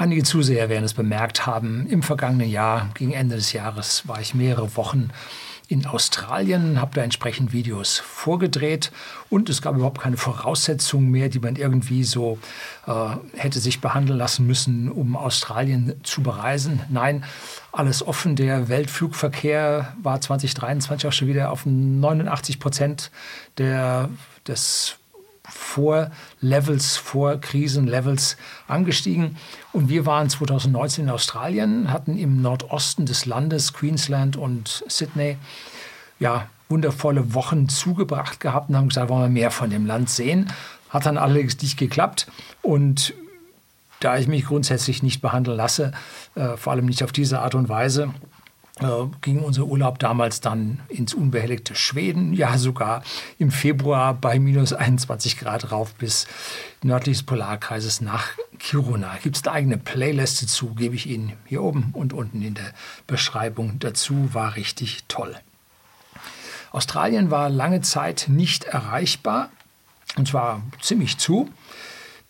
Einige Zuseher werden es bemerkt haben. Im vergangenen Jahr, gegen Ende des Jahres, war ich mehrere Wochen in Australien, habe da entsprechend Videos vorgedreht und es gab überhaupt keine Voraussetzungen mehr, die man irgendwie so äh, hätte sich behandeln lassen müssen, um Australien zu bereisen. Nein, alles offen. Der Weltflugverkehr war 2023 auch schon wieder auf 89 Prozent der, des vor Levels, vor Krisenlevels angestiegen. Und wir waren 2019 in Australien, hatten im Nordosten des Landes, Queensland und Sydney, ja, wundervolle Wochen zugebracht gehabt und haben gesagt, wollen wir mehr von dem Land sehen. Hat dann allerdings nicht geklappt. Und da ich mich grundsätzlich nicht behandeln lasse, äh, vor allem nicht auf diese Art und Weise, ging unser Urlaub damals dann ins unbehelligte Schweden, ja sogar im Februar bei minus 21 Grad rauf bis nördlich des Polarkreises nach Kiruna. Gibt es eine eigene Playlist dazu, gebe ich Ihnen hier oben und unten in der Beschreibung dazu. War richtig toll. Australien war lange Zeit nicht erreichbar, und zwar ziemlich zu.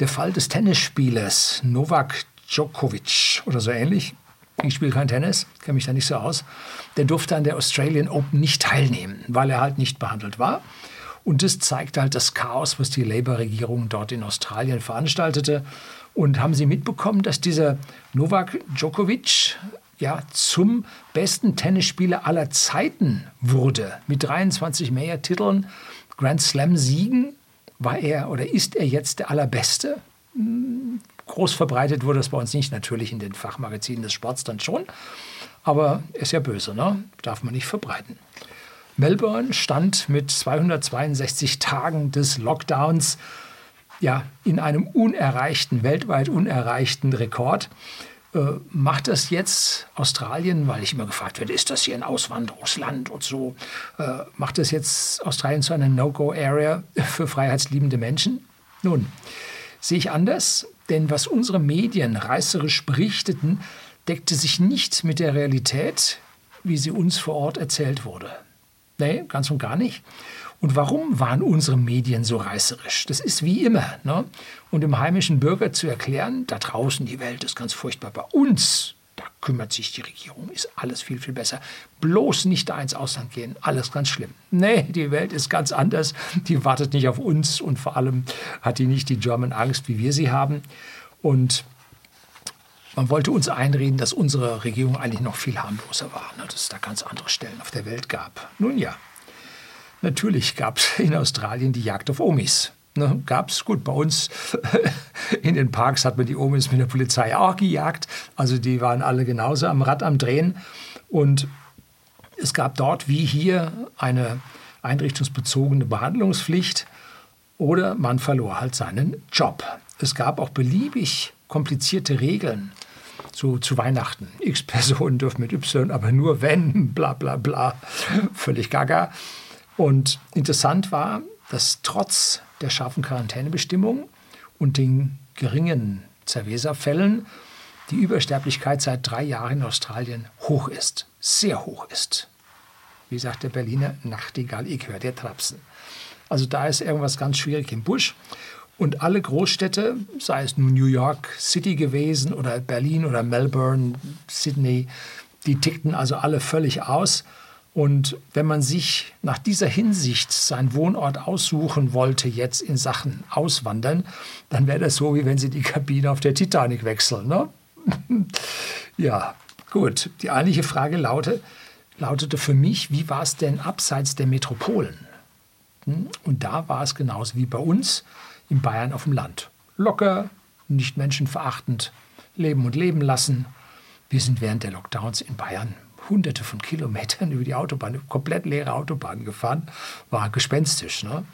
Der Fall des Tennisspielers Novak Djokovic oder so ähnlich ich spiele kein Tennis, kenne mich da nicht so aus. Der durfte an der Australian Open nicht teilnehmen, weil er halt nicht behandelt war. Und das zeigt halt das Chaos, was die Labour-Regierung dort in Australien veranstaltete. Und haben Sie mitbekommen, dass dieser Novak Djokovic ja, zum besten Tennisspieler aller Zeiten wurde? Mit 23 Major-Titeln, Grand Slam-Siegen war er oder ist er jetzt der Allerbeste? Groß verbreitet wurde es bei uns nicht, natürlich in den Fachmagazinen des Sports dann schon. Aber ist ja böse, ne? darf man nicht verbreiten. Melbourne stand mit 262 Tagen des Lockdowns ja, in einem unerreichten, weltweit unerreichten Rekord. Äh, macht das jetzt Australien, weil ich immer gefragt werde, ist das hier ein Auswanderungsland und so, äh, macht das jetzt Australien zu einer No-Go-Area für freiheitsliebende Menschen? Nun, sehe ich anders. Denn was unsere Medien reißerisch berichteten, deckte sich nicht mit der Realität, wie sie uns vor Ort erzählt wurde. Nee, ganz und gar nicht. Und warum waren unsere Medien so reißerisch? Das ist wie immer. Ne? Und dem heimischen Bürger zu erklären, da draußen die Welt ist ganz furchtbar. Bei uns kümmert sich die Regierung, ist alles viel, viel besser. Bloß nicht da ins Ausland gehen, alles ganz schlimm. Nee, die Welt ist ganz anders, die wartet nicht auf uns und vor allem hat die nicht die German Angst, wie wir sie haben. Und man wollte uns einreden, dass unsere Regierung eigentlich noch viel harmloser war, ne? dass es da ganz andere Stellen auf der Welt gab. Nun ja, natürlich gab es in Australien die Jagd auf Omis. Ne, Gab es gut bei uns in den Parks hat man die Omis mit der Polizei auch gejagt. Also die waren alle genauso am Rad am Drehen. Und es gab dort wie hier eine einrichtungsbezogene Behandlungspflicht oder man verlor halt seinen Job. Es gab auch beliebig komplizierte Regeln. So zu Weihnachten. X Personen dürfen mit Y, aber nur wenn, bla bla bla. Völlig gaga. Und interessant war, dass trotz der scharfen Quarantänebestimmungen und den geringen Cerveza-Fällen die Übersterblichkeit seit drei Jahren in Australien hoch ist, sehr hoch ist. Wie sagt der Berliner Nachtigall, ich höre der Trapsen. Also da ist irgendwas ganz schwierig im Busch. Und alle Großstädte, sei es nun New York City gewesen oder Berlin oder Melbourne, Sydney, die tickten also alle völlig aus. Und wenn man sich nach dieser Hinsicht seinen Wohnort aussuchen wollte, jetzt in Sachen Auswandern, dann wäre das so, wie wenn Sie die Kabine auf der Titanic wechseln. Ne? ja, gut. Die eigentliche Frage laute, lautete für mich, wie war es denn abseits der Metropolen? Hm? Und da war es genauso wie bei uns in Bayern auf dem Land. Locker, nicht menschenverachtend, leben und leben lassen. Wir sind während der Lockdowns in Bayern hunderte von Kilometern über die Autobahn, komplett leere Autobahn gefahren, war gespenstisch. Ne?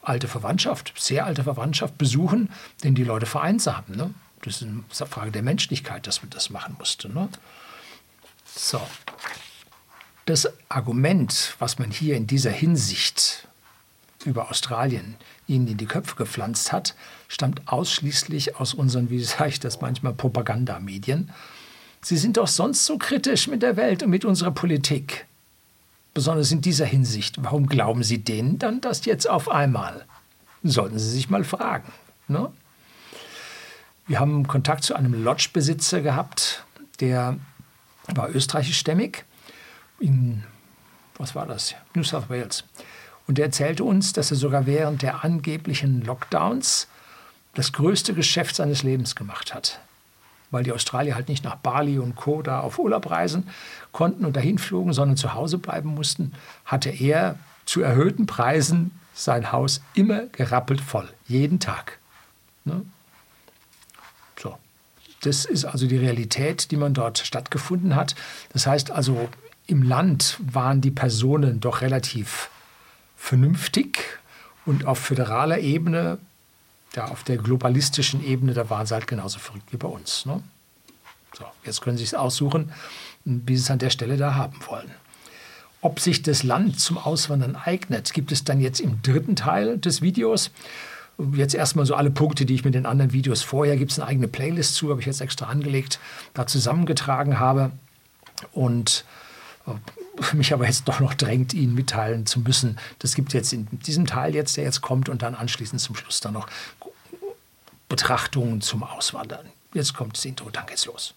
Alte Verwandtschaft, sehr alte Verwandtschaft besuchen, denn die Leute vereinsamen. Ne? Das ist eine Frage der Menschlichkeit, dass man das machen musste. Ne? So. Das Argument, was man hier in dieser Hinsicht über Australien ihnen in die Köpfe gepflanzt hat, stammt ausschließlich aus unseren, wie sage ich das manchmal, Propagandamedien. Sie sind doch sonst so kritisch mit der Welt und mit unserer Politik. Besonders in dieser Hinsicht. Warum glauben Sie denen dann das jetzt auf einmal? Sollten Sie sich mal fragen. Ne? Wir haben Kontakt zu einem Lodgebesitzer gehabt, der war österreichischstämmig in, was war das, New South Wales. Und der erzählte uns, dass er sogar während der angeblichen Lockdowns das größte Geschäft seines Lebens gemacht hat. Weil die Australier halt nicht nach Bali und Co. da auf Urlaub reisen konnten und dahin flogen, sondern zu Hause bleiben mussten, hatte er zu erhöhten Preisen sein Haus immer gerappelt voll, jeden Tag. Ne? So. Das ist also die Realität, die man dort stattgefunden hat. Das heißt also, im Land waren die Personen doch relativ vernünftig und auf föderaler Ebene, ja, auf der globalistischen Ebene, da waren sie halt genauso verrückt wie bei uns. Ne? So, jetzt können Sie es aussuchen, wie Sie es an der Stelle da haben wollen. Ob sich das Land zum Auswandern eignet, gibt es dann jetzt im dritten Teil des Videos. Jetzt erstmal so alle Punkte, die ich mit den anderen Videos vorher, gibt es eine eigene Playlist zu, habe ich jetzt extra angelegt, da zusammengetragen habe. Und äh, mich aber jetzt doch noch drängt, Ihnen mitteilen zu müssen. Das gibt jetzt in diesem Teil jetzt, der jetzt kommt, und dann anschließend zum Schluss dann noch Betrachtungen zum Auswandern. Jetzt kommt das Intro, dann geht's los.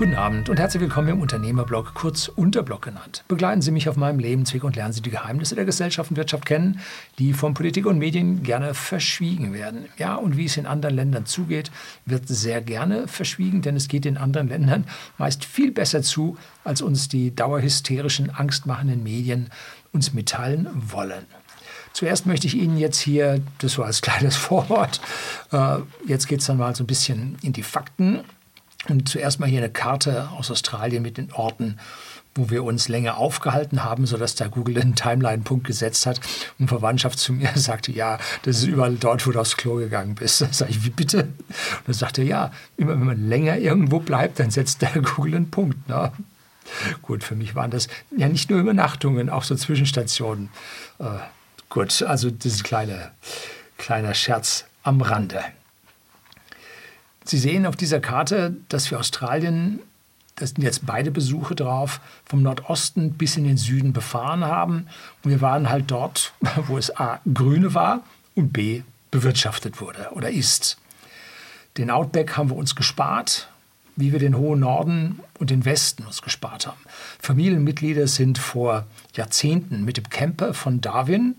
Guten Abend und herzlich willkommen im Unternehmerblog, kurz Unterblog genannt. Begleiten Sie mich auf meinem Lebensweg und lernen Sie die Geheimnisse der Gesellschaft und Wirtschaft kennen, die von Politik und Medien gerne verschwiegen werden. Ja, und wie es in anderen Ländern zugeht, wird sehr gerne verschwiegen, denn es geht in anderen Ländern meist viel besser zu, als uns die dauerhysterischen, angstmachenden Medien uns mitteilen wollen. Zuerst möchte ich Ihnen jetzt hier, das war als kleines Vorwort, äh, jetzt geht es dann mal so ein bisschen in die Fakten und zuerst mal hier eine Karte aus Australien mit den Orten, wo wir uns länger aufgehalten haben, sodass da Google einen Timeline-Punkt gesetzt hat. Und Verwandtschaft zu mir sagte, ja, das ist überall dort, wo du aufs Klo gegangen bist. Da sage ich, wie bitte? Und dann sagte er, ja, immer wenn man länger irgendwo bleibt, dann setzt der Google einen Punkt. Ne? Gut, für mich waren das ja nicht nur Übernachtungen, auch so Zwischenstationen. Äh, gut, also das ist ein kleiner, kleiner Scherz am Rande. Sie sehen auf dieser Karte, dass wir Australien, das sind jetzt beide Besuche drauf, vom Nordosten bis in den Süden befahren haben. Und wir waren halt dort, wo es A grüne war und B bewirtschaftet wurde oder ist. Den Outback haben wir uns gespart, wie wir den hohen Norden und den Westen uns gespart haben. Familienmitglieder sind vor Jahrzehnten mit dem Camper von Darwin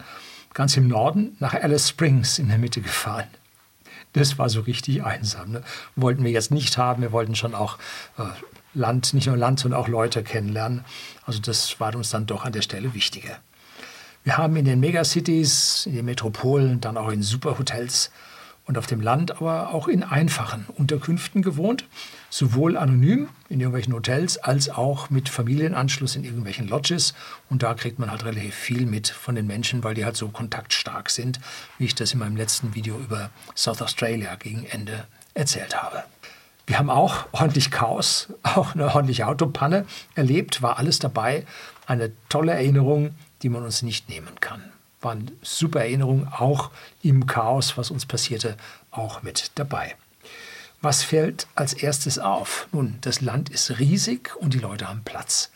ganz im Norden nach Alice Springs in der Mitte gefahren. Das war so richtig einsam. Ne? Wollten wir jetzt nicht haben. Wir wollten schon auch äh, Land, nicht nur Land, sondern auch Leute kennenlernen. Also das war uns dann doch an der Stelle wichtiger. Wir haben in den Megacities, in den Metropolen, dann auch in Superhotels und auf dem Land, aber auch in einfachen Unterkünften gewohnt, sowohl anonym in irgendwelchen Hotels als auch mit Familienanschluss in irgendwelchen Lodges. Und da kriegt man halt relativ viel mit von den Menschen, weil die halt so kontaktstark sind, wie ich das in meinem letzten Video über South Australia gegen Ende erzählt habe. Wir haben auch ordentlich Chaos, auch eine ordentliche Autopanne erlebt, war alles dabei. Eine tolle Erinnerung, die man uns nicht nehmen kann waren super Erinnerungen, auch im Chaos, was uns passierte, auch mit dabei. Was fällt als erstes auf? Nun, das Land ist riesig und die Leute haben Platz.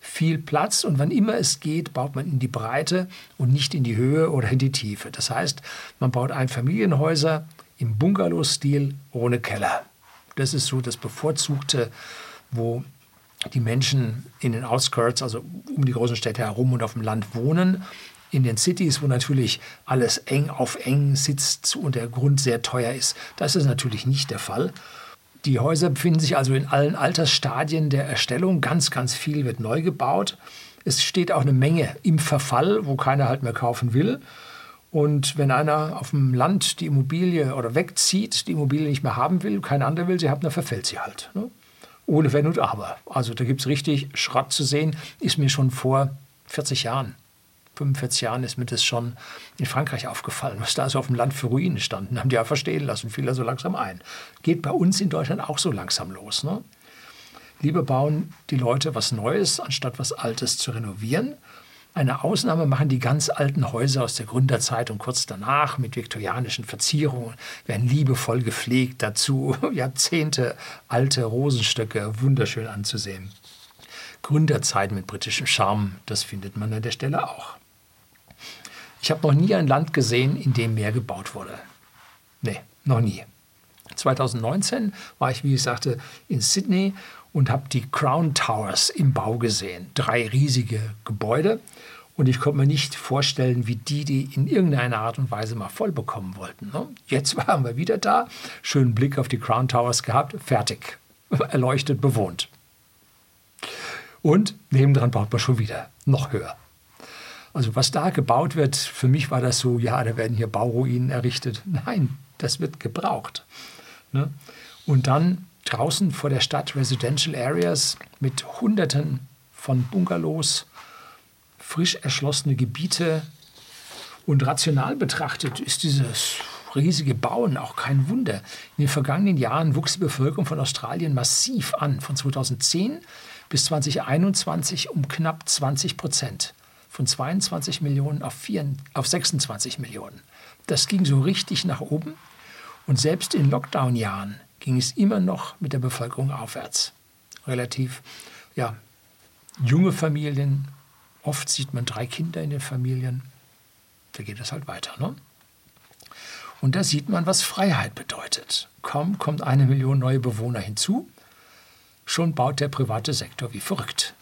Viel Platz und wann immer es geht, baut man in die Breite und nicht in die Höhe oder in die Tiefe. Das heißt, man baut Einfamilienhäuser im Bungalow-Stil ohne Keller. Das ist so das Bevorzugte, wo die Menschen in den Outskirts, also um die großen Städte herum und auf dem Land wohnen in den Cities, wo natürlich alles eng auf eng sitzt und der Grund sehr teuer ist. Das ist natürlich nicht der Fall. Die Häuser befinden sich also in allen Altersstadien der Erstellung. Ganz, ganz viel wird neu gebaut. Es steht auch eine Menge im Verfall, wo keiner halt mehr kaufen will. Und wenn einer auf dem Land die Immobilie oder wegzieht, die Immobilie nicht mehr haben will, kein anderer will sie haben, dann verfällt sie halt. Ne? Ohne Wenn und Aber. Also da gibt es richtig Schrott zu sehen. Ist mir schon vor 40 Jahren 45 Jahren ist mir das schon in Frankreich aufgefallen, was da so auf dem Land für Ruinen standen. Haben die ja verstehen lassen, fiel da so langsam ein. Geht bei uns in Deutschland auch so langsam los. Ne? Lieber bauen die Leute was Neues, anstatt was Altes zu renovieren. Eine Ausnahme machen die ganz alten Häuser aus der Gründerzeit und kurz danach mit viktorianischen Verzierungen, werden liebevoll gepflegt, dazu Jahrzehnte alte Rosenstöcke, wunderschön anzusehen. Gründerzeit mit britischem Charme, das findet man an der Stelle auch. Ich habe noch nie ein Land gesehen, in dem mehr gebaut wurde. Nee, noch nie. 2019 war ich, wie ich sagte, in Sydney und habe die Crown Towers im Bau gesehen. Drei riesige Gebäude. Und ich konnte mir nicht vorstellen, wie die die in irgendeiner Art und Weise mal voll bekommen wollten. Ne? Jetzt waren wir wieder da, schönen Blick auf die Crown Towers gehabt, fertig, erleuchtet, bewohnt. Und nebendran baut man schon wieder noch höher. Also was da gebaut wird, für mich war das so, ja, da werden hier Bauruinen errichtet. Nein, das wird gebraucht. Ne? Und dann draußen vor der Stadt Residential Areas mit Hunderten von Bungalows, frisch erschlossene Gebiete. Und rational betrachtet ist dieses riesige Bauen auch kein Wunder. In den vergangenen Jahren wuchs die Bevölkerung von Australien massiv an. Von 2010 bis 2021 um knapp 20 Prozent. Von 22 Millionen auf, 4, auf 26 Millionen. Das ging so richtig nach oben. Und selbst in Lockdown-Jahren ging es immer noch mit der Bevölkerung aufwärts. Relativ ja, junge Familien, oft sieht man drei Kinder in den Familien. Da geht es halt weiter. Ne? Und da sieht man, was Freiheit bedeutet. Kaum kommt eine Million neue Bewohner hinzu, schon baut der private Sektor wie verrückt.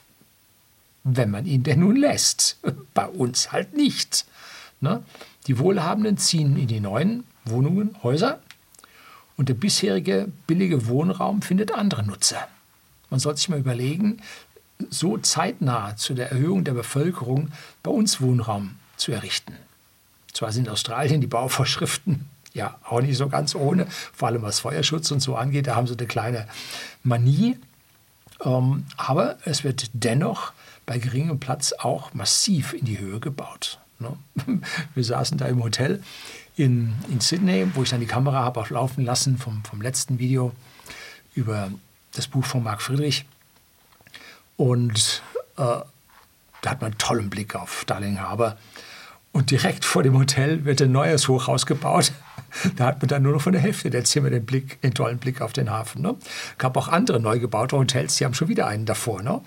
Wenn man ihn denn nun lässt. Bei uns halt nicht. Ne? Die Wohlhabenden ziehen in die neuen Wohnungen, Häuser und der bisherige billige Wohnraum findet andere Nutzer. Man sollte sich mal überlegen, so zeitnah zu der Erhöhung der Bevölkerung bei uns Wohnraum zu errichten. Zwar sind in Australien die Bauvorschriften ja auch nicht so ganz ohne, vor allem was Feuerschutz und so angeht, da haben sie eine kleine Manie. Ähm, aber es wird dennoch bei geringem Platz auch massiv in die Höhe gebaut. Ne? Wir saßen da im Hotel in, in Sydney, wo ich dann die Kamera habe auch laufen lassen vom, vom letzten Video über das Buch von Marc Friedrich. Und äh, da hat man einen tollen Blick auf Darling Harbour. Und direkt vor dem Hotel wird ein neues Hochhaus gebaut. Da hat man dann nur noch von der Hälfte der Zimmer den, Blick, den tollen Blick auf den Hafen. Ne? gab auch andere neu gebaute Hotels, die haben schon wieder einen davor. Ne?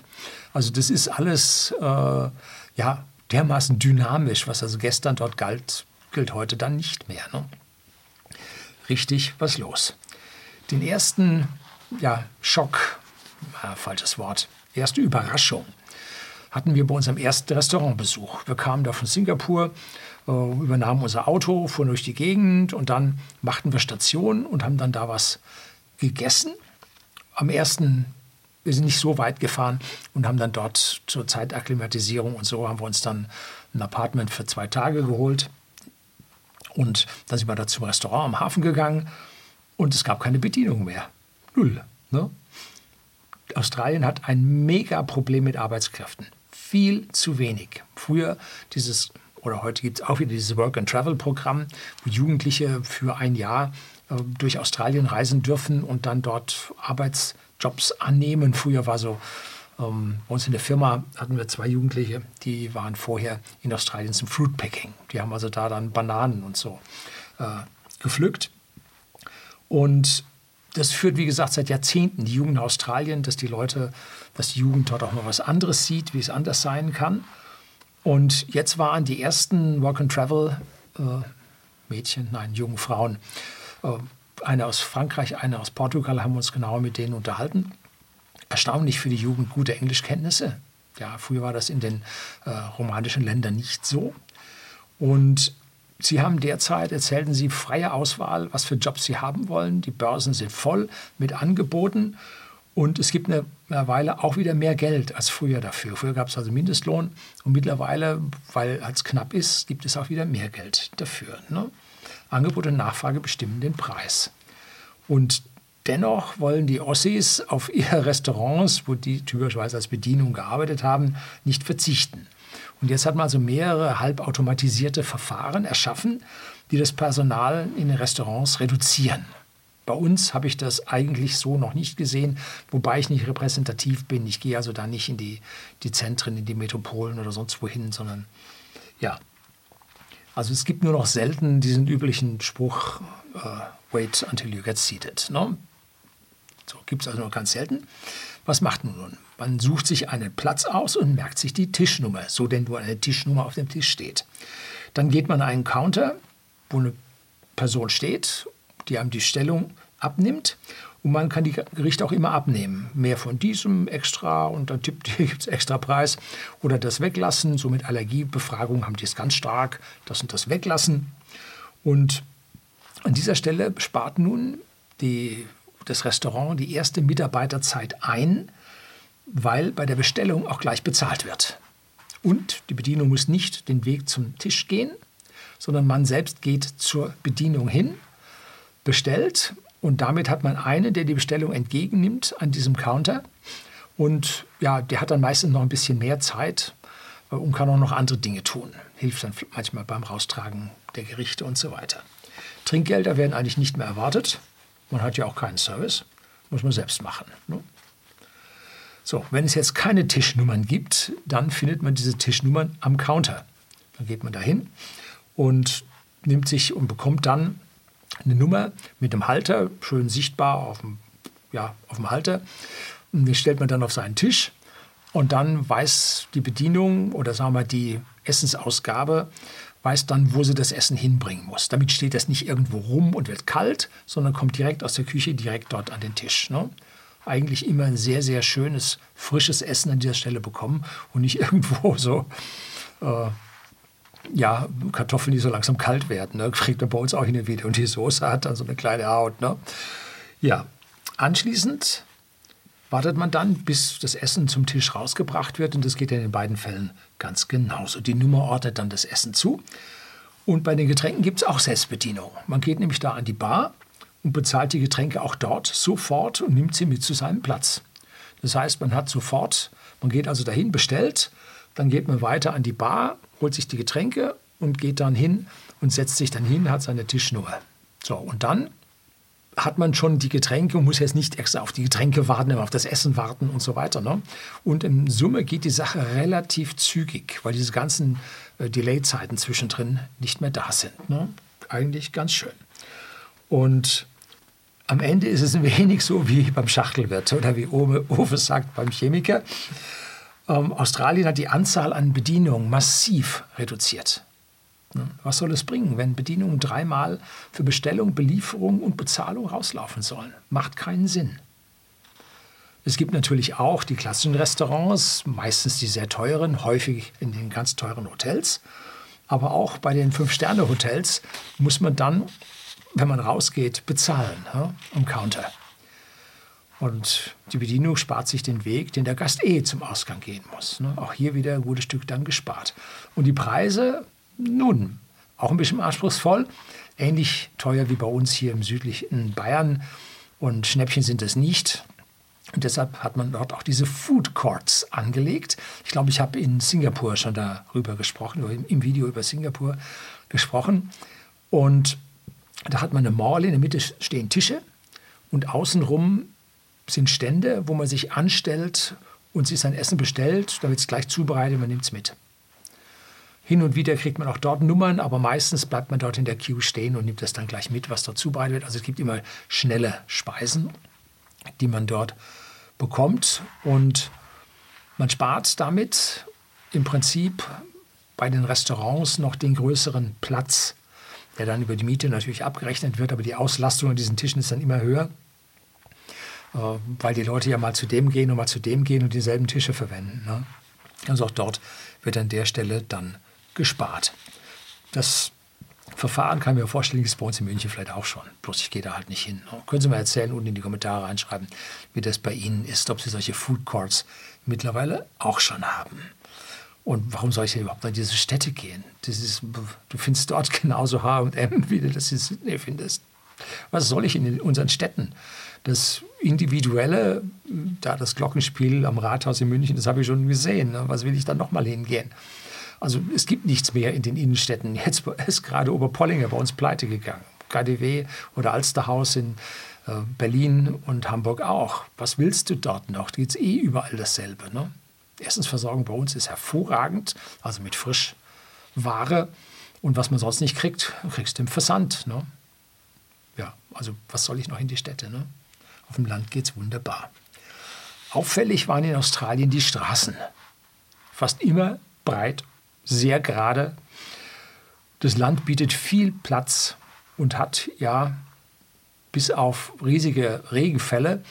Also das ist alles äh, ja, dermaßen dynamisch, was also gestern dort galt, gilt heute dann nicht mehr. Ne? Richtig was los. Den ersten ja, Schock, äh, falsches Wort, erste Überraschung hatten wir bei unserem ersten Restaurantbesuch. Wir kamen da von Singapur, äh, übernahmen unser Auto, fuhren durch die Gegend und dann machten wir Station und haben dann da was gegessen. Am ersten, wir sind nicht so weit gefahren und haben dann dort zur Zeitaklimatisierung und so haben wir uns dann ein Apartment für zwei Tage geholt. Und dann sind wir da zum Restaurant am Hafen gegangen und es gab keine Bedienung mehr. Null. Ne? Australien hat ein mega Problem mit Arbeitskräften. Viel zu wenig. Früher dieses, oder heute gibt es auch wieder dieses Work-and-Travel-Programm, wo Jugendliche für ein Jahr äh, durch Australien reisen dürfen und dann dort Arbeitsjobs annehmen. Früher war so, ähm, bei uns in der Firma hatten wir zwei Jugendliche, die waren vorher in Australien zum Fruitpicking. Die haben also da dann Bananen und so äh, gepflückt. Und das führt, wie gesagt, seit Jahrzehnten die Jugend in Australien, dass die Leute, dass die Jugend dort auch mal was anderes sieht, wie es anders sein kann. Und jetzt waren die ersten Work and Travel äh, Mädchen, nein, jungen Frauen, äh, eine aus Frankreich, eine aus Portugal, haben uns genauer mit denen unterhalten. Erstaunlich für die Jugend gute Englischkenntnisse. Ja, früher war das in den äh, romanischen Ländern nicht so. Und Sie haben derzeit, erzählten Sie, freie Auswahl, was für Jobs Sie haben wollen. Die Börsen sind voll mit Angeboten und es gibt mittlerweile auch wieder mehr Geld als früher dafür. Früher gab es also Mindestlohn und mittlerweile, weil es knapp ist, gibt es auch wieder mehr Geld dafür. Ne? Angebot und Nachfrage bestimmen den Preis. Und dennoch wollen die Ossis auf ihre Restaurants, wo die typischerweise als Bedienung gearbeitet haben, nicht verzichten. Und jetzt hat man also mehrere halbautomatisierte Verfahren erschaffen, die das Personal in den Restaurants reduzieren. Bei uns habe ich das eigentlich so noch nicht gesehen, wobei ich nicht repräsentativ bin. Ich gehe also da nicht in die, die Zentren, in die Metropolen oder sonst wohin, sondern ja. Also es gibt nur noch selten diesen üblichen Spruch, uh, wait until you get seated. Ne? So gibt es also nur ganz selten. Was macht man nun? Man sucht sich einen Platz aus und merkt sich die Tischnummer, so denn nur eine Tischnummer auf dem Tisch steht. Dann geht man an einen Counter, wo eine Person steht, die einem die Stellung abnimmt. Und man kann die Gerichte auch immer abnehmen. Mehr von diesem extra und dann gibt es extra Preis. Oder das weglassen. So mit Allergiebefragung haben die es ganz stark. Das und das weglassen. Und an dieser Stelle spart nun die, das Restaurant die erste Mitarbeiterzeit ein, weil bei der Bestellung auch gleich bezahlt wird. Und die Bedienung muss nicht den Weg zum Tisch gehen, sondern man selbst geht zur Bedienung hin, bestellt und damit hat man einen, der die Bestellung entgegennimmt an diesem Counter. Und ja, der hat dann meistens noch ein bisschen mehr Zeit äh, und kann auch noch andere Dinge tun. Hilft dann manchmal beim Raustragen der Gerichte und so weiter. Trinkgelder werden eigentlich nicht mehr erwartet. Man hat ja auch keinen Service. Muss man selbst machen. Ne? So, wenn es jetzt keine Tischnummern gibt, dann findet man diese Tischnummern am Counter. Dann geht man dahin und nimmt sich und bekommt dann eine Nummer mit einem Halter, schön sichtbar auf dem, ja, auf dem Halter. Und den stellt man dann auf seinen Tisch und dann weiß die Bedienung oder sagen wir die Essensausgabe, weiß dann, wo sie das Essen hinbringen muss. Damit steht das nicht irgendwo rum und wird kalt, sondern kommt direkt aus der Küche, direkt dort an den Tisch. Ne? eigentlich immer ein sehr, sehr schönes, frisches Essen an dieser Stelle bekommen und nicht irgendwo so, äh, ja, Kartoffeln, die so langsam kalt werden. Ne? Kriegt man bei uns auch hin und wieder. Und die Soße hat dann so eine kleine Haut. Ne? Ja, anschließend wartet man dann, bis das Essen zum Tisch rausgebracht wird. Und das geht in den beiden Fällen ganz genauso. Die Nummer ordnet dann das Essen zu. Und bei den Getränken gibt es auch Selbstbedienung. Man geht nämlich da an die Bar und bezahlt die Getränke auch dort sofort und nimmt sie mit zu seinem Platz. Das heißt, man hat sofort, man geht also dahin, bestellt, dann geht man weiter an die Bar, holt sich die Getränke und geht dann hin und setzt sich dann hin, hat seine Tischnummer. So, und dann hat man schon die Getränke und muss jetzt nicht extra auf die Getränke warten, auf das Essen warten und so weiter. Ne? Und in Summe geht die Sache relativ zügig, weil diese ganzen äh, Delay-Zeiten zwischendrin nicht mehr da sind. Ne? Eigentlich ganz schön. Und am Ende ist es ein wenig so wie beim Schachtelwirt oder wie Ove sagt beim Chemiker. Ähm, Australien hat die Anzahl an Bedienungen massiv reduziert. Was soll es bringen, wenn Bedienungen dreimal für Bestellung, Belieferung und Bezahlung rauslaufen sollen? Macht keinen Sinn. Es gibt natürlich auch die klassischen Restaurants, meistens die sehr teuren, häufig in den ganz teuren Hotels. Aber auch bei den Fünf-Sterne-Hotels muss man dann wenn man rausgeht, bezahlen ja, am Counter. Und die Bedienung spart sich den Weg, den der Gast eh zum Ausgang gehen muss. Ne? Auch hier wieder ein gutes Stück dann gespart. Und die Preise, nun, auch ein bisschen anspruchsvoll, ähnlich teuer wie bei uns hier im südlichen Bayern. Und Schnäppchen sind es nicht. Und deshalb hat man dort auch diese Food Courts angelegt. Ich glaube, ich habe in Singapur schon darüber gesprochen, im Video über Singapur gesprochen. Und da hat man eine Mall, in der Mitte stehen Tische und außenrum sind Stände, wo man sich anstellt und sich sein Essen bestellt, damit es gleich zubereitet, man nimmt es mit. Hin und wieder kriegt man auch dort Nummern, aber meistens bleibt man dort in der Queue stehen und nimmt das dann gleich mit, was dort zubereitet wird. Also es gibt immer schnelle Speisen, die man dort bekommt und man spart damit im Prinzip bei den Restaurants noch den größeren Platz der dann über die Miete natürlich abgerechnet wird, aber die Auslastung an diesen Tischen ist dann immer höher, äh, weil die Leute ja mal zu dem gehen und mal zu dem gehen und dieselben Tische verwenden. Ne? Also auch dort wird an der Stelle dann gespart. Das Verfahren kann ich mir vorstellen, ist bei uns in München vielleicht auch schon. Bloß ich gehe da halt nicht hin. Ne? Können Sie mal erzählen, unten in die Kommentare reinschreiben, wie das bei Ihnen ist, ob Sie solche Food Courts mittlerweile auch schon haben. Und warum soll ich denn überhaupt an diese Städte gehen? Das ist, du findest dort genauso H&M, wie du das in Sydney findest. Was soll ich in unseren Städten? Das Individuelle, da das Glockenspiel am Rathaus in München, das habe ich schon gesehen. Ne? Was will ich dann nochmal hingehen? Also es gibt nichts mehr in den Innenstädten. Jetzt ist gerade Oberpollinger bei uns pleite gegangen. KDW oder Alsterhaus in äh, Berlin und Hamburg auch. Was willst du dort noch? Da es eh überall dasselbe. Ne? Essensversorgung bei uns ist hervorragend, also mit Frischware. Und was man sonst nicht kriegt, kriegst du im Versand. Ne? Ja, also was soll ich noch in die Städte? Ne? Auf dem Land geht es wunderbar. Auffällig waren in Australien die Straßen. Fast immer breit, sehr gerade. Das Land bietet viel Platz und hat ja bis auf riesige Regenfälle,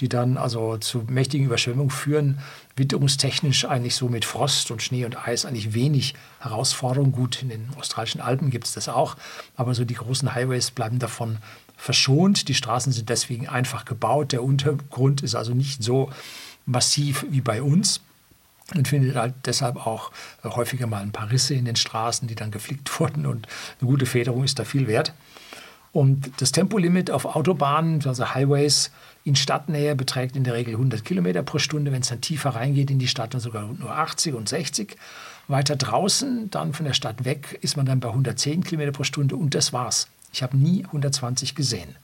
die dann also zu mächtigen Überschwemmungen führen, witterungstechnisch eigentlich so mit Frost und Schnee und Eis eigentlich wenig Herausforderung. Gut, in den australischen Alpen gibt es das auch, aber so die großen Highways bleiben davon verschont. Die Straßen sind deswegen einfach gebaut. Der Untergrund ist also nicht so massiv wie bei uns und findet halt deshalb auch häufiger mal ein paar Risse in den Straßen, die dann geflickt wurden und eine gute Federung ist da viel wert. Und das Tempolimit auf Autobahnen, also Highways in Stadtnähe, beträgt in der Regel 100 Kilometer pro Stunde. Wenn es dann tiefer reingeht in die Stadt, dann sogar nur 80 und 60. Weiter draußen, dann von der Stadt weg, ist man dann bei 110 Kilometer pro Stunde und das war's. Ich habe nie 120 gesehen.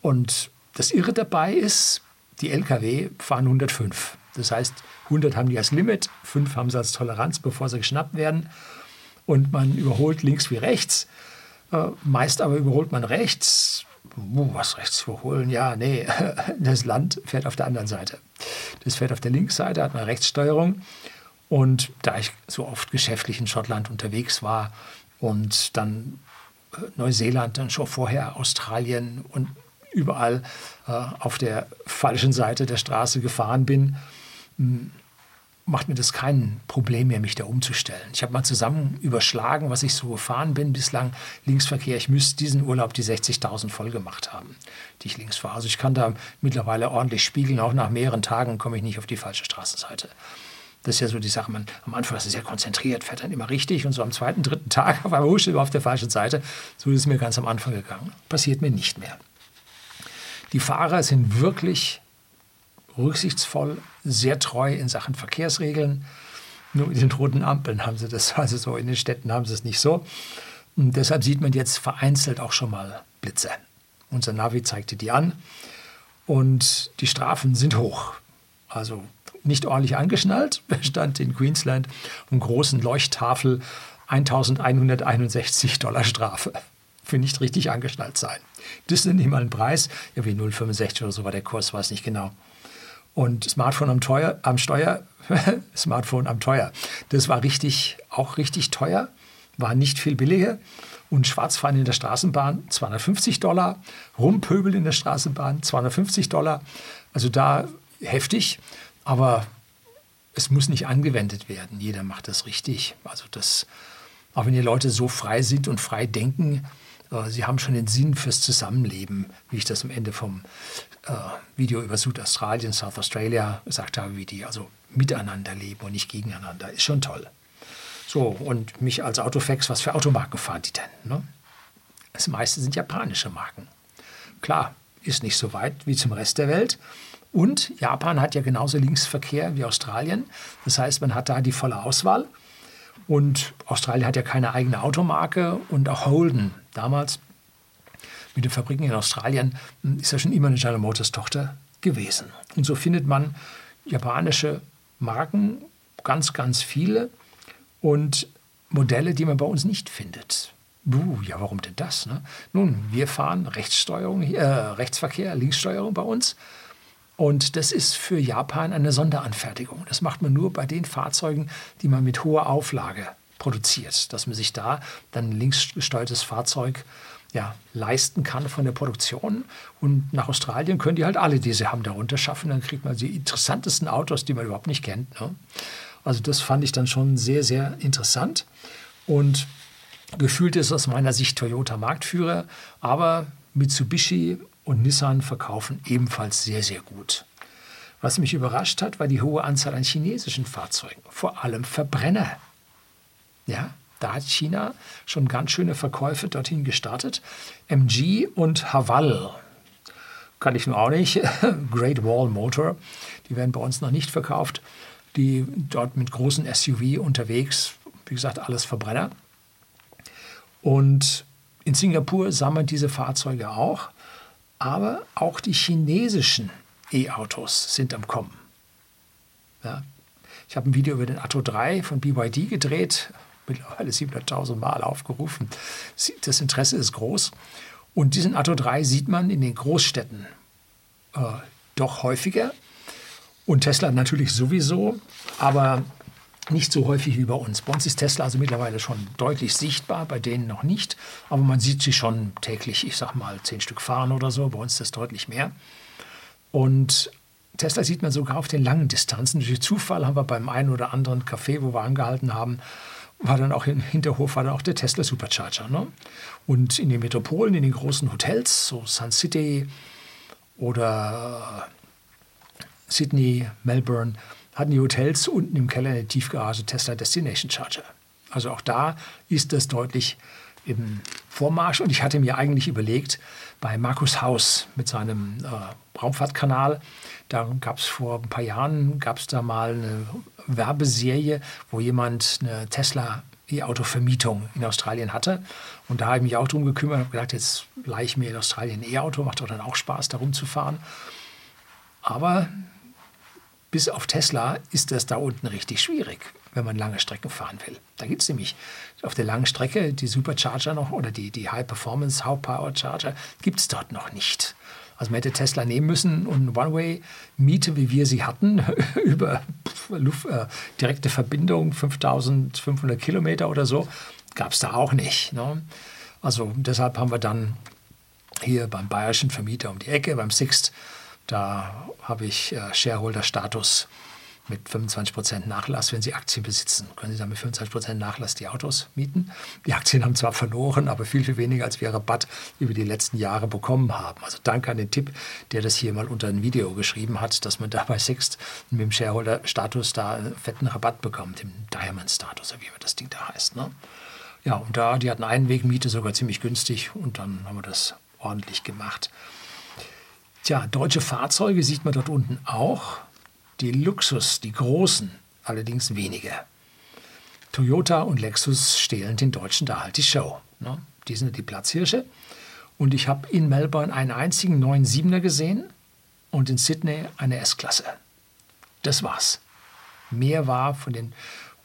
Und das Irre dabei ist, die Lkw fahren 105. Das heißt, 100 haben die als Limit, 5 haben sie als Toleranz, bevor sie geschnappt werden. Und man überholt links wie rechts. Äh, meist aber überholt man rechts. Uh, was rechts überholen? Ja, nee, das Land fährt auf der anderen Seite. Das fährt auf der Linksseite, hat eine Rechtssteuerung. Und da ich so oft geschäftlich in Schottland unterwegs war und dann äh, Neuseeland, dann schon vorher Australien und überall äh, auf der falschen Seite der Straße gefahren bin, macht mir das kein Problem mehr, mich da umzustellen. Ich habe mal zusammen überschlagen, was ich so gefahren bin bislang. Linksverkehr, ich müsste diesen Urlaub die 60.000 voll gemacht haben, die ich links fahre. Also ich kann da mittlerweile ordentlich spiegeln. Auch nach mehreren Tagen komme ich nicht auf die falsche Straßenseite. Das ist ja so die Sache, man am Anfang ist sehr konzentriert, fährt dann immer richtig und so am zweiten, dritten Tag auf einmal husch, auf der falschen Seite. So ist es mir ganz am Anfang gegangen. Passiert mir nicht mehr. Die Fahrer sind wirklich rücksichtsvoll, sehr treu in Sachen Verkehrsregeln. Nur mit den roten Ampeln haben sie das, also so in den Städten haben sie es nicht so. Und deshalb sieht man jetzt vereinzelt auch schon mal Blitze. Unser Navi zeigte die an und die Strafen sind hoch. Also nicht ordentlich angeschnallt, stand in Queensland um großen Leuchttafel 1161 Dollar Strafe für nicht richtig angeschnallt sein. Das ist nicht mal ein Preis, ja wie 0,65 oder so war der Kurs, weiß nicht genau. Und Smartphone am, teuer, am Steuer, Smartphone am teuer. Das war richtig, auch richtig teuer, war nicht viel billiger. Und Schwarzfahren in der Straßenbahn 250 Dollar, Rumpöbel in der Straßenbahn 250 Dollar. Also da heftig, aber es muss nicht angewendet werden. Jeder macht das richtig. Also das, auch wenn die Leute so frei sind und frei denken, sie haben schon den Sinn fürs Zusammenleben, wie ich das am Ende vom äh, Video über Südaustralien, South Australia gesagt habe, wie die also miteinander leben und nicht gegeneinander. Ist schon toll. So, und mich als Autofax, was für Automarken fahren die denn? Ne? Das meiste sind japanische Marken. Klar, ist nicht so weit wie zum Rest der Welt. Und Japan hat ja genauso Linksverkehr wie Australien. Das heißt, man hat da die volle Auswahl. Und Australien hat ja keine eigene Automarke und auch Holden damals mit den Fabriken in Australien hm, ist ja schon immer eine General Motors Tochter gewesen. Und so findet man japanische Marken, ganz, ganz viele und Modelle, die man bei uns nicht findet. Uh, ja, warum denn das? Ne? Nun, wir fahren Rechtssteuerung, äh, Rechtsverkehr, Linkssteuerung bei uns. Und das ist für Japan eine Sonderanfertigung. Das macht man nur bei den Fahrzeugen, die man mit hoher Auflage produziert, dass man sich da dann ein linksgesteuertes Fahrzeug ja, leisten kann von der Produktion. Und nach Australien können die halt alle diese haben darunter schaffen. Dann kriegt man die interessantesten Autos, die man überhaupt nicht kennt. Ne? Also das fand ich dann schon sehr, sehr interessant. Und gefühlt ist aus meiner Sicht Toyota Marktführer, aber Mitsubishi und Nissan verkaufen ebenfalls sehr, sehr gut. Was mich überrascht hat, war die hohe Anzahl an chinesischen Fahrzeugen, vor allem Verbrenner. Ja, da hat China schon ganz schöne Verkäufe dorthin gestartet. MG und Haval kann ich nur auch nicht. Great Wall Motor, die werden bei uns noch nicht verkauft. Die dort mit großen SUV unterwegs, wie gesagt, alles Verbrenner. Und in Singapur sammeln diese Fahrzeuge auch, aber auch die chinesischen E-Autos sind am Kommen. Ja. Ich habe ein Video über den Atto 3 von BYD gedreht, mittlerweile 700.000 Mal aufgerufen. Das Interesse ist groß. Und diesen Atto 3 sieht man in den Großstädten äh, doch häufiger. Und Tesla natürlich sowieso. Aber nicht so häufig wie bei uns. Bei uns ist Tesla also mittlerweile schon deutlich sichtbar, bei denen noch nicht. Aber man sieht sie schon täglich, ich sag mal, zehn Stück fahren oder so. Bei uns ist das deutlich mehr. Und Tesla sieht man sogar auf den langen Distanzen. Durch Zufall haben wir beim einen oder anderen Café, wo wir angehalten haben, war dann auch im Hinterhof war dann auch der Tesla Supercharger. Ne? Und in den Metropolen, in den großen Hotels, so Sun City oder Sydney, Melbourne, hatten die Hotels unten im Keller in der Tiefgarage Tesla Destination Charger. Also auch da ist das deutlich im Vormarsch. Und ich hatte mir eigentlich überlegt, bei Markus Haus mit seinem äh, Raumfahrtkanal, da gab es vor ein paar Jahren, gab es da mal eine Werbeserie, wo jemand eine Tesla E-Auto-Vermietung in Australien hatte. Und da habe ich mich auch drum gekümmert und habe gedacht, jetzt leihe ich mir in Australien ein E-Auto, macht doch dann auch Spaß, da rumzufahren. Aber bis auf Tesla ist das da unten richtig schwierig, wenn man lange Strecken fahren will. Da gibt es nämlich auf der langen Strecke die Supercharger noch oder die, die High Performance, High Power Charger gibt es dort noch nicht. Also man hätte Tesla nehmen müssen und One-Way-Miete, wie wir sie hatten, über Luft, äh, direkte Verbindung, 5500 Kilometer oder so, gab es da auch nicht. Ne? Also deshalb haben wir dann hier beim bayerischen Vermieter um die Ecke, beim Sixt, da habe ich äh, Shareholder-Status mit 25% Nachlass. Wenn Sie Aktien besitzen, können Sie dann mit 25% Nachlass die Autos mieten. Die Aktien haben zwar verloren, aber viel, viel weniger, als wir Rabatt über die letzten Jahre bekommen haben. Also danke an den Tipp, der das hier mal unter ein Video geschrieben hat, dass man da bei Sixt mit dem Shareholder-Status da einen fetten Rabatt bekommt, im Diamond-Status, wie das Ding da heißt. Ne? Ja, und da, die hatten Einwegmiete sogar ziemlich günstig und dann haben wir das ordentlich gemacht. Tja, deutsche Fahrzeuge sieht man dort unten auch. Die Luxus, die großen, allerdings weniger. Toyota und Lexus stehlen den Deutschen da halt die Show. Ne? Die sind die Platzhirsche. Und ich habe in Melbourne einen einzigen 9.7er gesehen und in Sydney eine S-Klasse. Das war's. Mehr war von den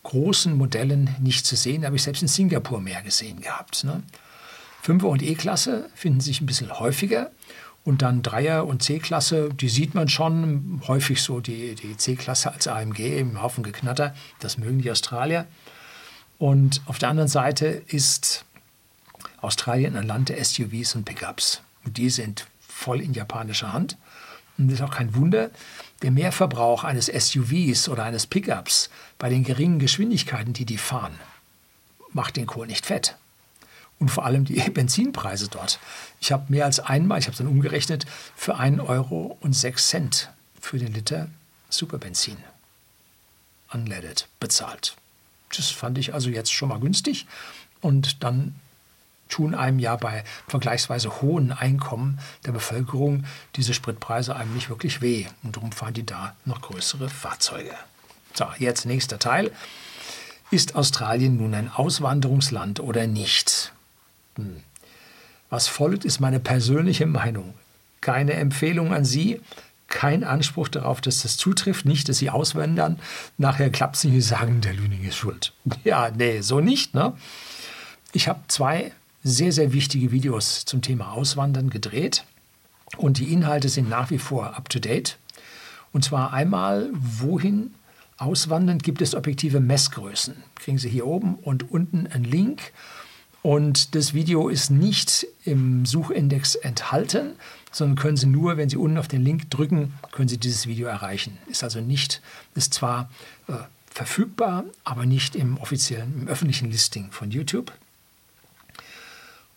großen Modellen nicht zu sehen, habe ich selbst in Singapur mehr gesehen gehabt. Ne? 5er und E-Klasse finden sich ein bisschen häufiger und dann Dreier- und C-Klasse, die sieht man schon häufig so, die, die C-Klasse als AMG im Haufen Geknatter. Das mögen die Australier. Und auf der anderen Seite ist Australien ein Land der SUVs und Pickups. Und die sind voll in japanischer Hand. Und das ist auch kein Wunder. Der Mehrverbrauch eines SUVs oder eines Pickups bei den geringen Geschwindigkeiten, die die fahren, macht den Kohl nicht fett und vor allem die Benzinpreise dort. Ich habe mehr als einmal, ich habe es dann umgerechnet, für 1 Euro und 6 Cent für den Liter Superbenzin unleaded bezahlt. Das fand ich also jetzt schon mal günstig und dann tun einem ja bei vergleichsweise hohen Einkommen der Bevölkerung diese Spritpreise einem nicht wirklich weh und darum fahren die da noch größere Fahrzeuge. So, jetzt nächster Teil. Ist Australien nun ein Auswanderungsland oder nicht? Hm. Was folgt, ist meine persönliche Meinung. Keine Empfehlung an Sie, kein Anspruch darauf, dass das zutrifft, nicht, dass Sie auswandern. Nachher klappt es nicht, Sie sagen, der Lüning ist schuld. Ja, nee, so nicht. Ne? Ich habe zwei sehr, sehr wichtige Videos zum Thema Auswandern gedreht und die Inhalte sind nach wie vor up-to-date. Und zwar einmal, wohin auswandern, gibt es objektive Messgrößen. Kriegen Sie hier oben und unten einen Link und das Video ist nicht im Suchindex enthalten, sondern können Sie nur, wenn Sie unten auf den Link drücken, können Sie dieses Video erreichen. Ist also nicht, ist zwar äh, verfügbar, aber nicht im offiziellen, im öffentlichen Listing von YouTube.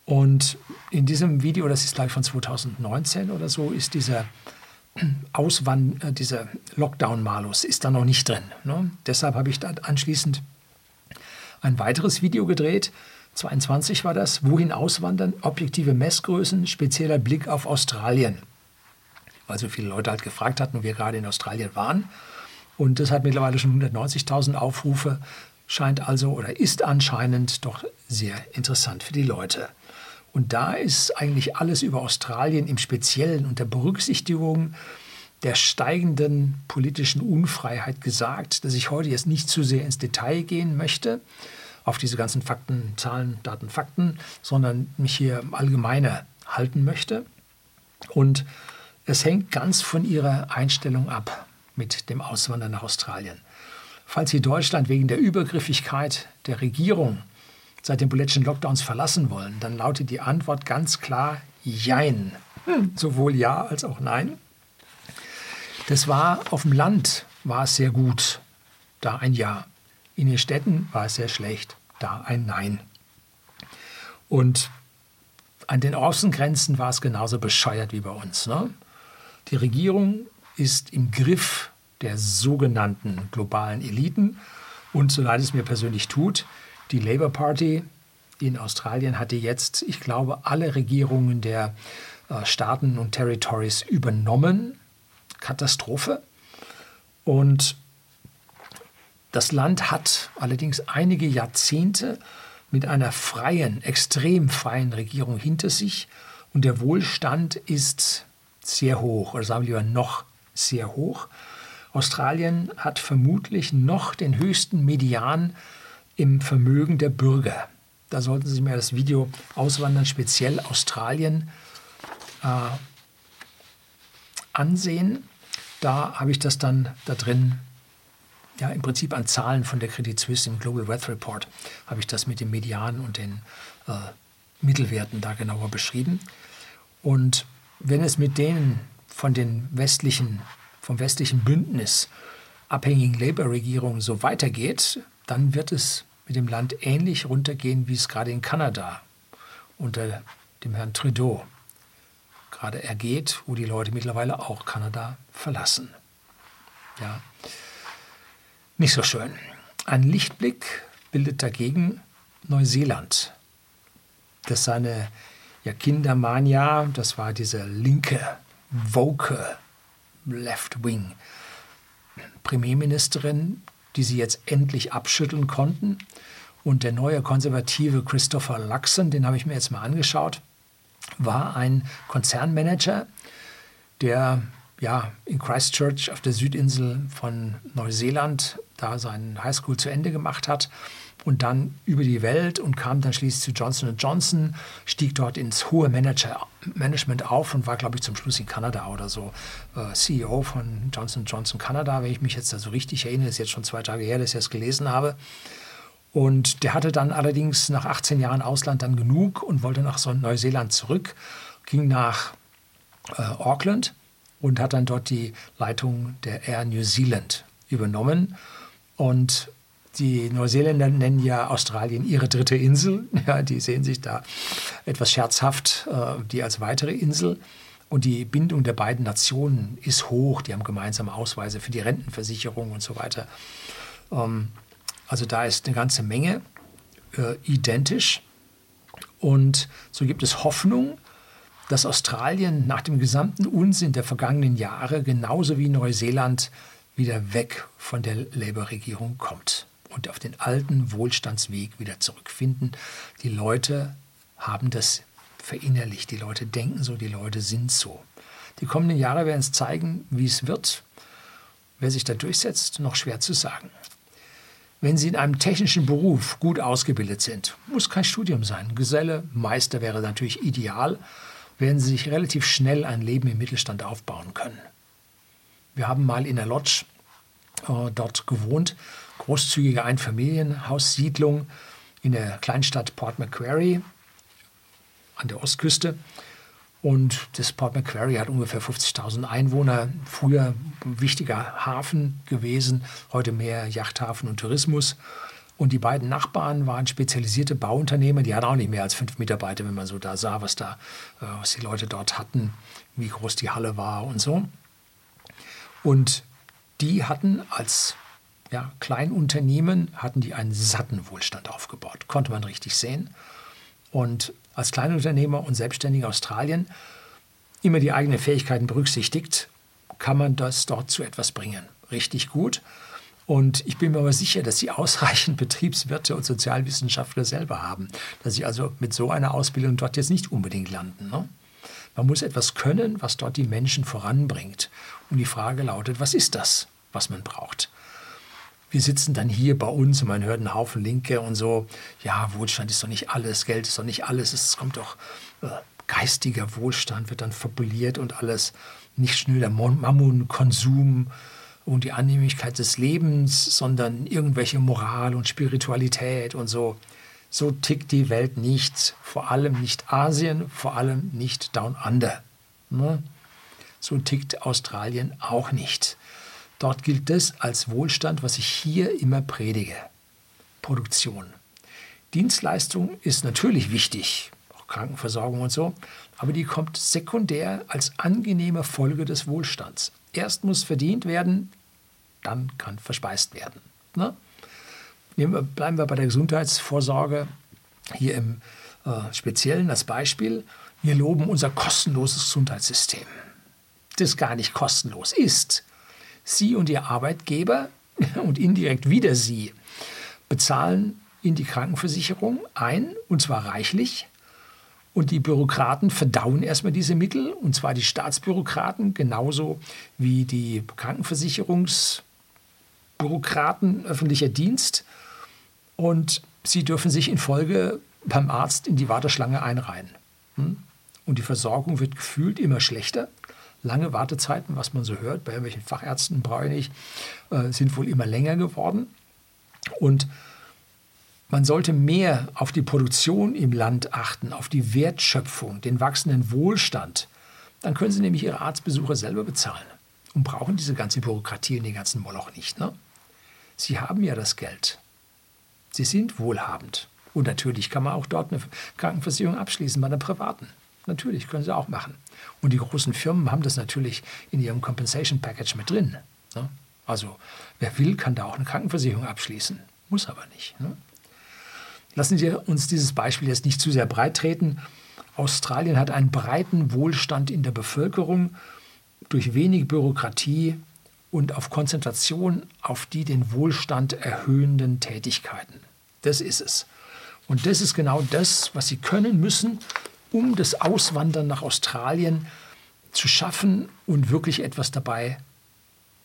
Und in diesem Video, das ist glaube ich von 2019 oder so, ist dieser Auswand, äh, dieser Lockdown-Malus ist da noch nicht drin. Ne? Deshalb habe ich dann anschließend ein weiteres Video gedreht, 22 war das, wohin auswandern, objektive Messgrößen, spezieller Blick auf Australien. Weil so viele Leute halt gefragt hatten und wir gerade in Australien waren. Und das hat mittlerweile schon 190.000 Aufrufe, scheint also oder ist anscheinend doch sehr interessant für die Leute. Und da ist eigentlich alles über Australien im Speziellen unter Berücksichtigung der steigenden politischen Unfreiheit gesagt, dass ich heute jetzt nicht zu sehr ins Detail gehen möchte auf diese ganzen Fakten, Zahlen, Daten, Fakten, sondern mich hier allgemeiner halten möchte. Und es hängt ganz von ihrer Einstellung ab mit dem Auswandern nach Australien. falls Sie Deutschland wegen der Übergriffigkeit der Regierung seit den politischen Lockdowns verlassen wollen, dann lautet die Antwort ganz klar Jein. Hm. Sowohl Ja als auch Nein. Das war auf dem Land war es sehr gut, da ein Ja. In den Städten war es sehr schlecht, da ein Nein. Und an den Außengrenzen war es genauso bescheuert wie bei uns. Ne? Die Regierung ist im Griff der sogenannten globalen Eliten und so leid es mir persönlich tut, die Labour Party in Australien hatte jetzt, ich glaube, alle Regierungen der äh, Staaten und Territories übernommen. Katastrophe. Und das Land hat allerdings einige Jahrzehnte mit einer freien, extrem freien Regierung hinter sich und der Wohlstand ist sehr hoch, oder sagen wir lieber noch sehr hoch. Australien hat vermutlich noch den höchsten Median im Vermögen der Bürger. Da sollten Sie sich mal das Video Auswandern speziell Australien äh, ansehen. Da habe ich das dann da drin, ja im Prinzip an Zahlen von der Credit Suisse im Global Wealth Report, habe ich das mit dem Median und den äh, Mittelwerten da genauer beschrieben. Und wenn es mit denen von den westlichen, vom westlichen Bündnis abhängigen Labour-Regierungen so weitergeht, dann wird es mit dem Land ähnlich runtergehen, wie es gerade in Kanada unter dem Herrn Trudeau gerade ergeht, wo die Leute mittlerweile auch Kanada verlassen. Ja. Nicht so schön. Ein Lichtblick bildet dagegen Neuseeland. Das seine ja, Kindermania, das war diese linke, woke Left Wing Premierministerin, die sie jetzt endlich abschütteln konnten. Und der neue konservative Christopher Luxon, den habe ich mir jetzt mal angeschaut, war ein Konzernmanager, der ja, in Christchurch auf der Südinsel von Neuseeland da seinen Highschool zu Ende gemacht hat und dann über die Welt und kam dann schließlich zu Johnson Johnson, stieg dort ins hohe Manager Management auf und war, glaube ich, zum Schluss in Kanada oder so äh, CEO von Johnson Johnson Kanada, wenn ich mich jetzt da so richtig erinnere, ist jetzt schon zwei Tage her, dass ich das gelesen habe. Und der hatte dann allerdings nach 18 Jahren Ausland dann genug und wollte nach Neuseeland zurück, ging nach äh, Auckland und hat dann dort die Leitung der Air New Zealand übernommen. Und die Neuseeländer nennen ja Australien ihre dritte Insel. Ja, die sehen sich da etwas scherzhaft, äh, die als weitere Insel. Und die Bindung der beiden Nationen ist hoch. Die haben gemeinsame Ausweise für die Rentenversicherung und so weiter. Ähm, also da ist eine ganze Menge äh, identisch. Und so gibt es Hoffnung, dass Australien nach dem gesamten Unsinn der vergangenen Jahre genauso wie Neuseeland wieder weg von der Labour-Regierung kommt und auf den alten Wohlstandsweg wieder zurückfinden. Die Leute haben das verinnerlicht, die Leute denken so, die Leute sind so. Die kommenden Jahre werden es zeigen, wie es wird. Wer sich da durchsetzt, noch schwer zu sagen. Wenn Sie in einem technischen Beruf gut ausgebildet sind, muss kein Studium sein. Geselle, Meister wäre natürlich ideal, werden Sie sich relativ schnell ein Leben im Mittelstand aufbauen können. Wir haben mal in der Lodge äh, dort gewohnt großzügige Einfamilienhaussiedlung in der Kleinstadt Port Macquarie an der Ostküste. Und das Port Macquarie hat ungefähr 50.000 Einwohner. Früher ein wichtiger Hafen gewesen, heute mehr Yachthafen und Tourismus. Und die beiden Nachbarn waren spezialisierte Bauunternehmer. Die hatten auch nicht mehr als fünf Mitarbeiter, wenn man so da sah, was, da, äh, was die Leute dort hatten, wie groß die Halle war und so. Und die hatten als ja, Kleinunternehmen hatten die einen satten Wohlstand aufgebaut. Konnte man richtig sehen. Und als Kleinunternehmer und Selbstständiger Australien immer die eigenen Fähigkeiten berücksichtigt, kann man das dort zu etwas bringen. Richtig gut. Und ich bin mir aber sicher, dass sie ausreichend Betriebswirte und Sozialwissenschaftler selber haben, dass sie also mit so einer Ausbildung dort jetzt nicht unbedingt landen. Ne? Man muss etwas können, was dort die Menschen voranbringt. Und die Frage lautet, was ist das, was man braucht? wir sitzen dann hier bei uns und man hört einen Haufen Linke und so, ja, Wohlstand ist doch nicht alles, Geld ist doch nicht alles, es kommt doch, äh, geistiger Wohlstand wird dann fabuliert und alles, nicht schnell der Mammon, Konsum, und die Annehmlichkeit des Lebens, sondern irgendwelche Moral und Spiritualität und so. So tickt die Welt nicht, vor allem nicht Asien, vor allem nicht Down Under. Ne? So tickt Australien auch nicht. Dort gilt das als Wohlstand, was ich hier immer predige. Produktion. Dienstleistung ist natürlich wichtig, auch Krankenversorgung und so, aber die kommt sekundär als angenehme Folge des Wohlstands. Erst muss verdient werden, dann kann verspeist werden. Ne? Wir, bleiben wir bei der Gesundheitsvorsorge hier im äh, Speziellen als Beispiel. Wir loben unser kostenloses Gesundheitssystem, das gar nicht kostenlos ist. Sie und Ihr Arbeitgeber und indirekt wieder Sie bezahlen in die Krankenversicherung ein, und zwar reichlich. Und die Bürokraten verdauen erstmal diese Mittel, und zwar die Staatsbürokraten genauso wie die Krankenversicherungsbürokraten öffentlicher Dienst. Und sie dürfen sich in Folge beim Arzt in die Warteschlange einreihen. Hm? Und die Versorgung wird gefühlt immer schlechter. Lange Wartezeiten, was man so hört, bei irgendwelchen Fachärzten brauche ich nicht, äh, sind wohl immer länger geworden. Und man sollte mehr auf die Produktion im Land achten, auf die Wertschöpfung, den wachsenden Wohlstand. Dann können Sie nämlich Ihre Arztbesuche selber bezahlen und brauchen diese ganze Bürokratie und den ganzen Moloch nicht. Ne? Sie haben ja das Geld. Sie sind wohlhabend. Und natürlich kann man auch dort eine Krankenversicherung abschließen bei einer privaten. Natürlich können sie auch machen. Und die großen Firmen haben das natürlich in ihrem Compensation Package mit drin. Ne? Also wer will, kann da auch eine Krankenversicherung abschließen. Muss aber nicht. Ne? Lassen Sie uns dieses Beispiel jetzt nicht zu sehr breit treten. Australien hat einen breiten Wohlstand in der Bevölkerung durch wenig Bürokratie und auf Konzentration auf die den Wohlstand erhöhenden Tätigkeiten. Das ist es. Und das ist genau das, was Sie können müssen, um das Auswandern nach Australien zu schaffen und wirklich etwas dabei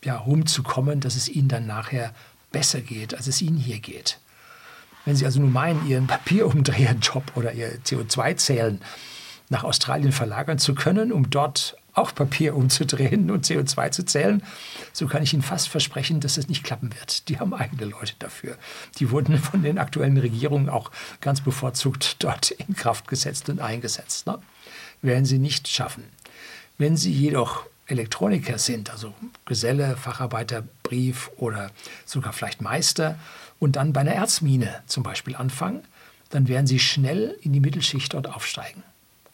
ja, rumzukommen, dass es Ihnen dann nachher besser geht, als es Ihnen hier geht. Wenn Sie also nur meinen, Ihren Papierumdreherjob oder Ihr CO2-Zählen nach Australien verlagern zu können, um dort auch Papier umzudrehen und CO2 zu zählen, so kann ich Ihnen fast versprechen, dass es nicht klappen wird. Die haben eigene Leute dafür. Die wurden von den aktuellen Regierungen auch ganz bevorzugt dort in Kraft gesetzt und eingesetzt. Ne? Werden sie nicht schaffen. Wenn Sie jedoch Elektroniker sind, also Geselle, Facharbeiter, Brief oder sogar vielleicht Meister und dann bei einer Erzmine zum Beispiel anfangen, dann werden Sie schnell in die Mittelschicht dort aufsteigen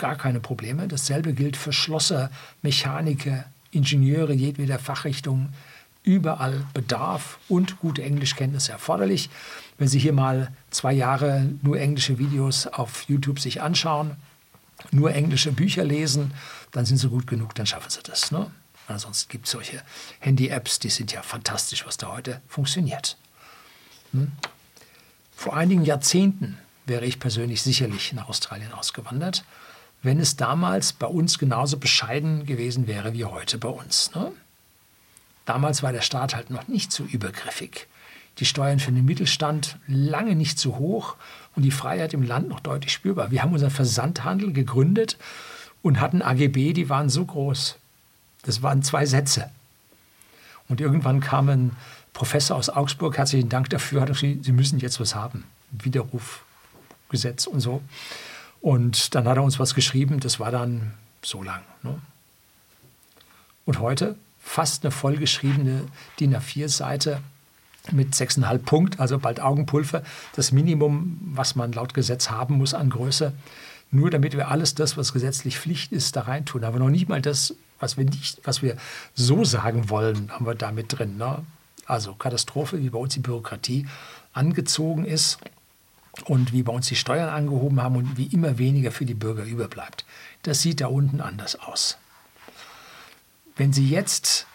gar keine Probleme. Dasselbe gilt für Schlosser, Mechaniker, Ingenieure jedweder Fachrichtung. Überall Bedarf und gute Englischkenntnisse erforderlich. Wenn Sie hier mal zwei Jahre nur englische Videos auf YouTube sich anschauen, nur englische Bücher lesen, dann sind Sie gut genug, dann schaffen Sie das. Ne? Ansonsten gibt es solche Handy-Apps, die sind ja fantastisch, was da heute funktioniert. Hm? Vor einigen Jahrzehnten wäre ich persönlich sicherlich nach Australien ausgewandert wenn es damals bei uns genauso bescheiden gewesen wäre wie heute bei uns. Ne? Damals war der Staat halt noch nicht so übergriffig. Die Steuern für den Mittelstand lange nicht so hoch und die Freiheit im Land noch deutlich spürbar. Wir haben unseren Versandhandel gegründet und hatten AGB, die waren so groß. Das waren zwei Sätze. Und irgendwann kam ein Professor aus Augsburg, herzlichen Dank dafür, hat gesagt, Sie müssen jetzt was haben. Widerrufgesetz und so. Und dann hat er uns was geschrieben, das war dann so lang. Ne? Und heute fast eine vollgeschriebene DIN A4-Seite mit 6,5 Punkt, also bald Augenpulver, das Minimum, was man laut Gesetz haben muss an Größe, nur damit wir alles das, was gesetzlich Pflicht ist, da reintun. Aber noch nicht mal das, was wir nicht, was wir so sagen wollen, haben wir da mit drin. Ne? Also Katastrophe, wie bei uns die Bürokratie angezogen ist und wie bei uns die Steuern angehoben haben und wie immer weniger für die Bürger überbleibt. Das sieht da unten anders aus. Wenn Sie jetzt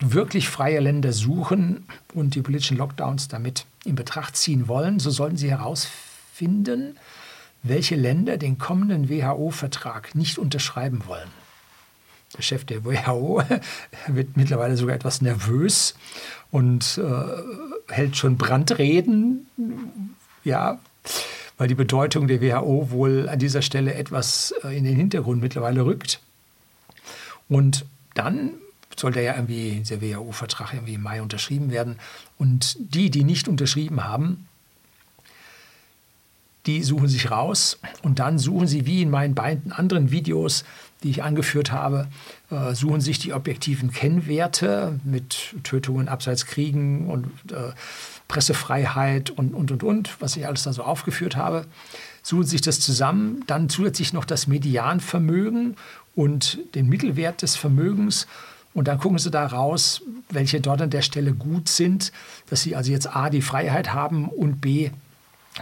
wirklich freie Länder suchen und die politischen Lockdowns damit in Betracht ziehen wollen, so sollten Sie herausfinden, welche Länder den kommenden WHO-Vertrag nicht unterschreiben wollen. Der Chef der WHO wird mittlerweile sogar etwas nervös und äh, hält schon Brandreden ja, weil die Bedeutung der WHO wohl an dieser Stelle etwas äh, in den Hintergrund mittlerweile rückt. Und dann soll der ja irgendwie, der WHO-Vertrag irgendwie im Mai unterschrieben werden. Und die, die nicht unterschrieben haben, die suchen sich raus und dann suchen sie, wie in meinen beiden anderen Videos, die ich angeführt habe, äh, suchen sich die objektiven Kennwerte mit Tötungen, Abseitskriegen und äh, Pressefreiheit und, und, und, und, was ich alles da so aufgeführt habe, suchen sich das zusammen, dann zusätzlich noch das Medianvermögen und den Mittelwert des Vermögens und dann gucken sie da raus, welche dort an der Stelle gut sind, dass sie also jetzt A, die Freiheit haben und B,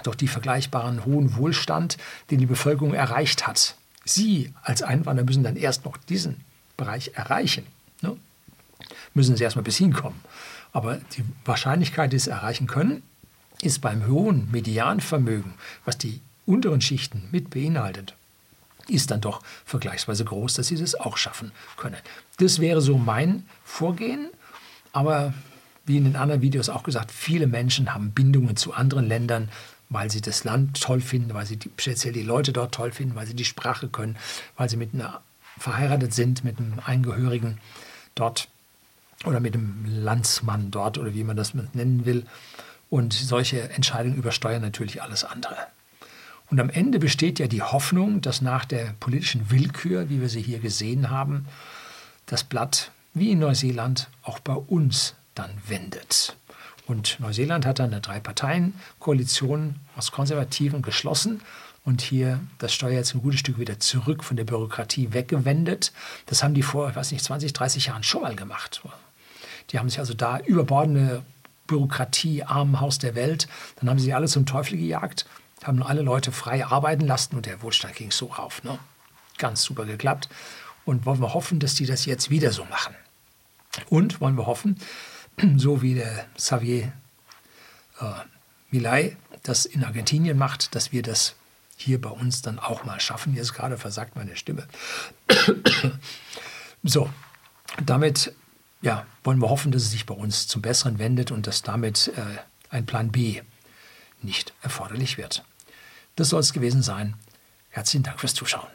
doch die vergleichbaren hohen Wohlstand, den die Bevölkerung erreicht hat. Sie als Einwanderer müssen dann erst noch diesen Bereich erreichen. Ne? Müssen sie erstmal bis hinkommen. Aber die Wahrscheinlichkeit, dass sie erreichen können, ist beim hohen Medianvermögen, was die unteren Schichten mit beinhaltet, ist dann doch vergleichsweise groß, dass sie das auch schaffen können. Das wäre so mein Vorgehen. Aber wie in den anderen Videos auch gesagt, viele Menschen haben Bindungen zu anderen Ländern, weil sie das Land toll finden, weil sie die, speziell die Leute dort toll finden, weil sie die Sprache können, weil sie mit einer verheiratet sind mit einem Eingehörigen dort oder mit einem Landsmann dort oder wie man das nennen will. Und solche Entscheidungen übersteuern natürlich alles andere. Und am Ende besteht ja die Hoffnung, dass nach der politischen Willkür, wie wir sie hier gesehen haben, das Blatt wie in Neuseeland auch bei uns dann wendet. Und Neuseeland hat dann eine Drei-Parteien-Koalition aus Konservativen geschlossen und hier das Steuer jetzt ein gutes Stück wieder zurück von der Bürokratie weggewendet. Das haben die vor, ich weiß nicht, 20, 30 Jahren schon mal gemacht. Die haben sich also da überbordene Bürokratie, Armenhaus der Welt, dann haben sie alle zum Teufel gejagt, haben alle Leute frei arbeiten lassen und der Wohlstand ging so rauf. Ne? Ganz super geklappt. Und wollen wir hoffen, dass die das jetzt wieder so machen. Und wollen wir hoffen, so wie der Xavier äh, Milay das in Argentinien macht, dass wir das hier bei uns dann auch mal schaffen. Jetzt gerade versagt meine Stimme. so, damit ja, wollen wir hoffen, dass es sich bei uns zum Besseren wendet und dass damit äh, ein Plan B nicht erforderlich wird. Das soll es gewesen sein. Herzlichen Dank fürs Zuschauen.